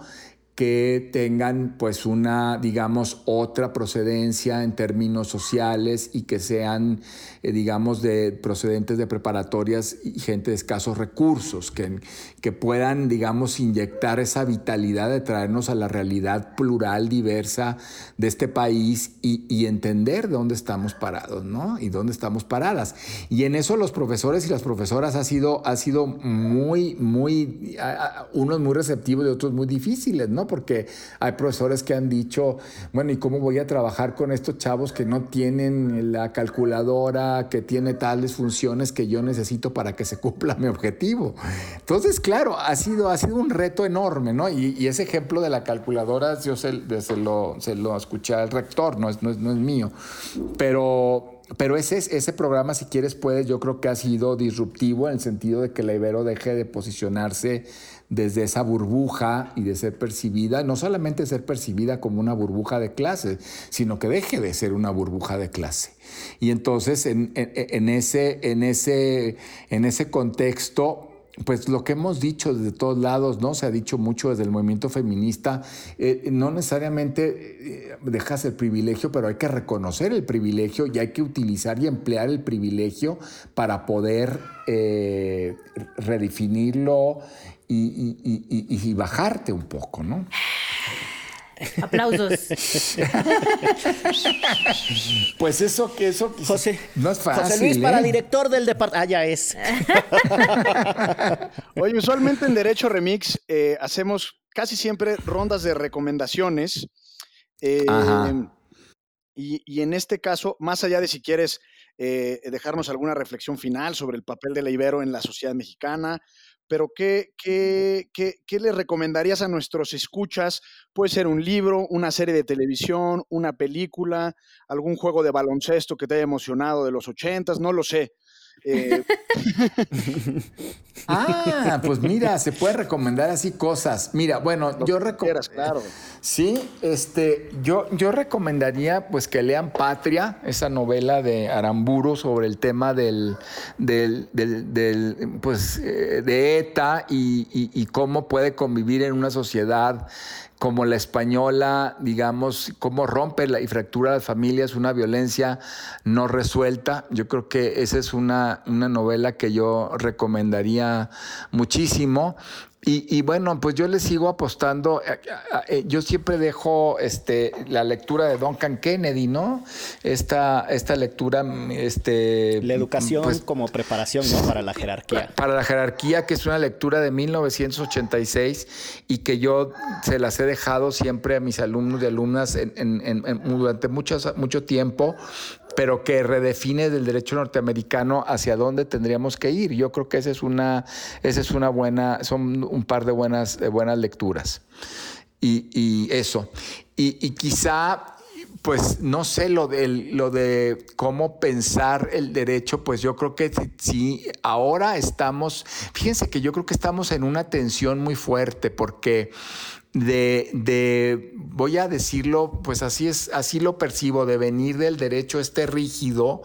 que tengan pues una, digamos, otra procedencia en términos sociales y que sean, eh, digamos, de procedentes de preparatorias y gente de escasos recursos, que, que puedan, digamos, inyectar esa vitalidad de traernos a la realidad plural, diversa de este país y, y entender dónde estamos parados, ¿no? Y dónde estamos paradas. Y en eso los profesores y las profesoras ha sido, ha sido muy, muy, unos muy receptivos y otros muy difíciles, ¿no? Porque hay profesores que han dicho, bueno, ¿y cómo voy a trabajar con estos chavos que no tienen la calculadora, que tiene tales funciones que yo necesito para que se cumpla mi objetivo? Entonces, claro, ha sido, ha sido un reto enorme, ¿no? Y, ese ejemplo de la calculadora, yo se, lo, se lo escuché al rector, no es, no es, no es mío, pero pero ese, ese programa, si quieres, puedes, yo creo que ha sido disruptivo en el sentido de que la Ibero deje de posicionarse desde esa burbuja y de ser percibida, no solamente ser percibida como una burbuja de clase, sino que deje de ser una burbuja de clase. Y entonces en, ese, en, ese, en ese contexto pues lo que hemos dicho desde todos lados, ¿no? Se ha dicho mucho desde el movimiento feminista, eh, no necesariamente eh, dejas el privilegio, pero hay que reconocer el privilegio y hay que utilizar y emplear el privilegio para poder eh, redefinirlo y, bajarte un poco, ¿no? Aplausos. [LAUGHS] pues eso que eso José, no es fácil. José Luis para ¿eh? director del departamento. Ah, ya es. [LAUGHS] Oye, usualmente en Derecho Remix eh, hacemos casi siempre rondas de recomendaciones. Eh, y, en este caso, más allá de si quieres dejarnos alguna reflexión final sobre el papel de la Ibero en la sociedad mexicana, pero ¿qué, qué, qué, qué le recomendarías a nuestros escuchas? Puede ser un libro, una serie de televisión, una película, algún juego de baloncesto que te haya emocionado de los ochentas, no lo sé. Eh, [LAUGHS] ah, pues mira, se puede recomendar así cosas. Mira, bueno, yo recomiendo. claro. Sí, este, yo, yo recomendaría pues que lean Patria, esa novela de Aramburu sobre el tema del, del, del, pues, eh, de ETA y, y cómo puede convivir en una sociedad como la española, digamos, cómo rompe la, y fractura las familias, una violencia no resuelta. Yo creo que esa es una, una novela que yo recomendaría muchísimo. Y, bueno, pues yo le sigo apostando. Eh, eh, yo siempre dejo este, la lectura de Duncan Kennedy, ¿no? Esta, esta lectura. Este, la educación pues, como preparación ¿no? para la jerarquía. Para la jerarquía, que es una lectura de 1986 y que yo se las he dejado siempre a mis alumnos y alumnas durante mucho tiempo pero que redefine del derecho norteamericano hacia dónde tendríamos que ir. Yo creo que esa es una, esa es una buena, son un par de buenas, buenas lecturas. Y, eso. Y, quizá pues no sé lo de, lo de cómo pensar el derecho, pues yo creo que sí, ahora estamos, fíjense que yo creo que estamos en una tensión muy fuerte porque de, de, voy a decirlo, pues así es, así lo percibo, de venir del derecho este rígido,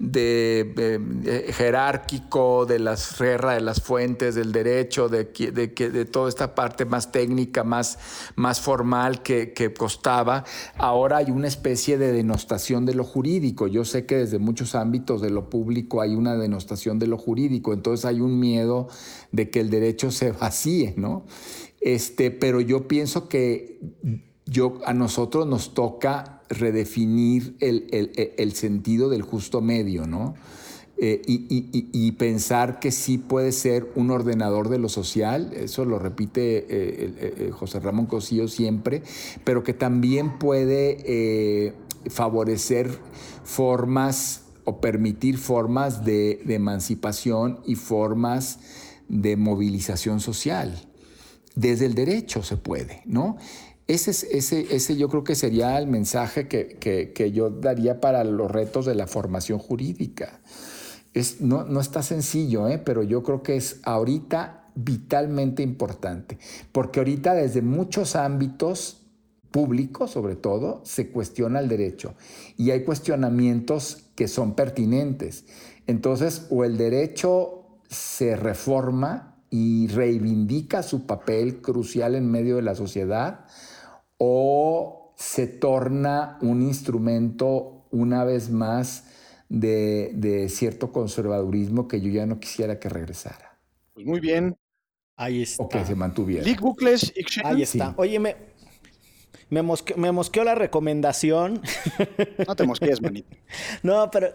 de, jerárquico, de las guerras de las fuentes del derecho, de, de, de, toda esta parte más técnica, más, más formal que, que costaba. Ahora hay una especie de denostación de lo jurídico. Yo sé que desde muchos ámbitos de lo público hay una denostación de lo jurídico, entonces hay un miedo de que el derecho se vacíe, ¿no? Este, pero yo pienso que yo, a nosotros nos toca redefinir el, sentido del justo medio, ¿no? Eh, y, pensar que sí puede ser un ordenador de lo social, eso lo repite eh, eh, José Ramón Cosío siempre, pero que también puede favorecer formas o permitir formas de emancipación y formas de movilización social desde el derecho se puede, ¿no? Ese, ese, ese yo creo que sería el mensaje que, yo daría para los retos de la formación jurídica. Es, no, no está sencillo, ¿eh? pero yo creo que es ahorita vitalmente importante, porque ahorita desde muchos ámbitos públicos, sobre todo, se cuestiona el derecho y hay cuestionamientos que son pertinentes. Entonces, o el derecho se reforma y reivindica su papel crucial en medio de la sociedad o se torna un instrumento una vez más de, cierto conservadurismo que yo ya no quisiera que regresara. Pues muy bien. Ahí está. O que se mantuviera. Ahí está. Oye, me, me, mosqueó la recomendación. [LAUGHS] No te mosquees, manito. No, pero.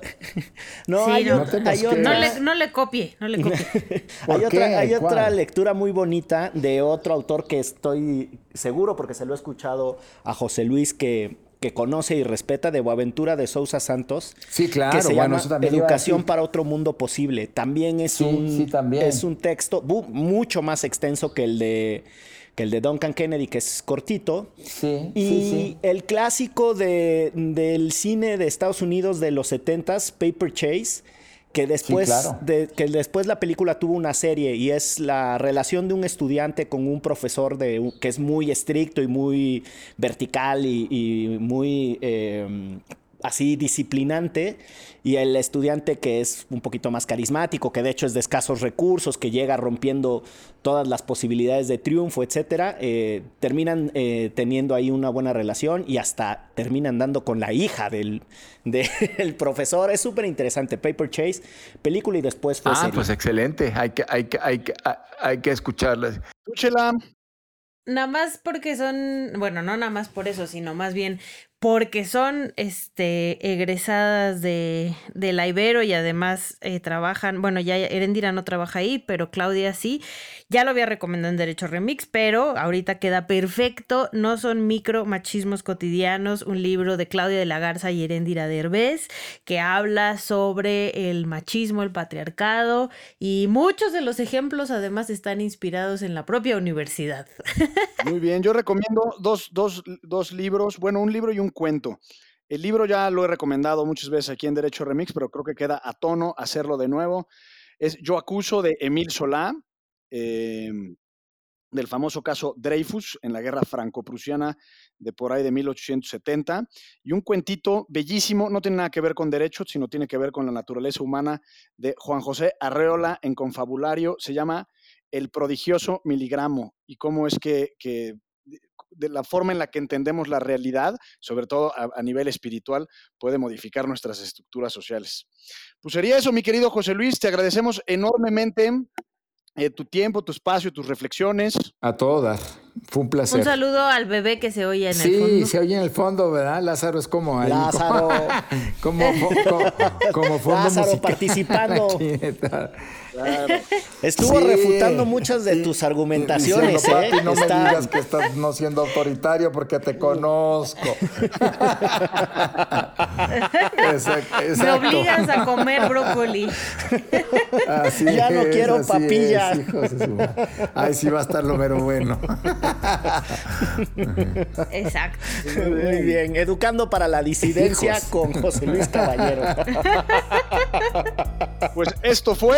No, hay, no, le, no, le, copie, no le copie. [LAUGHS] hay otra, hay otra lectura muy bonita de otro autor que estoy seguro, porque se lo he escuchado a José Luis, que, que conoce y respeta, de Boaventura de Sousa Santos. Sí, claro. Que se llama Educación para otro mundo posible. También es, un, es un texto mucho más extenso que el de que el de Duncan Kennedy, que es cortito. Sí. Y el clásico de, del cine de Estados Unidos de los 70s, Paper Chase, que después, de, que después la película tuvo una serie y es la relación de un estudiante con un profesor de, que es muy estricto y muy vertical y, muy eh, así disciplinante y el estudiante que es un poquito más carismático, que de hecho es de escasos recursos, que llega rompiendo todas las posibilidades de triunfo, etcétera, eh, terminan eh, teniendo ahí una buena relación y hasta terminan dando con la hija del, [LAUGHS] profesor. Es súper interesante. Paper Chase, película y después fue Ah, pues excelente. Hay que, hay que, hay que, hay que escucharla. Escúchela. Nada más porque son, bueno, no nada más por eso, sino más bien porque son este, egresadas de, de la Ibero y además eh, trabajan, bueno, ya Erendira no trabaja ahí, pero Claudia sí. Ya lo había recomendado en Derecho Remix, pero ahorita queda perfecto. No son micro machismos cotidianos, un libro de Claudia de la Garza y Erendira Derbez que habla sobre el machismo, el patriarcado y muchos de los ejemplos además están inspirados en la propia universidad. Muy bien, yo recomiendo dos, dos, dos libros, bueno, un libro y un cuento. El libro ya lo he recomendado muchas veces aquí en Derecho Remix, pero creo que queda a tono hacerlo de nuevo. Es Yo acuso de Emil Solá, em, del famoso caso Dreyfus en la guerra franco-prusiana de por ahí de 1870. Y un cuentito bellísimo, no tiene nada que ver con derecho, sino tiene que ver con la naturaleza humana de Juan José Arreola en Confabulario. Se llama El prodigioso miligramo y cómo es que de la forma en la que entendemos la realidad, sobre todo a, a nivel espiritual, puede modificar nuestras estructuras sociales. Pues sería eso, mi querido José Luis, te agradecemos enormemente eh, tu tiempo, tu espacio, tus reflexiones. A todas. Fue un placer. Un saludo al bebé que se oye en sí, el fondo. Sí, se oye en el fondo, ¿verdad? Lázaro es como ahí. Lázaro. [LAUGHS] Como, como, como fondo Lázaro musical. participando. [LAUGHS] Claro. Estuvo Sí. refutando muchas de tus argumentaciones, Diciendo, ¿eh? papi, no Está- me digas que estás no siendo autoritario porque te conozco. [LAUGHS] Exacto. Me obligas a comer brócoli. Así Ya no quiero así papilla. es, hijos. Ay, sí va a estar lo mero bueno. Exacto. Muy bien, educando para la disidencia Hijos. con José Luis Caballero. [LAUGHS] Pues esto fue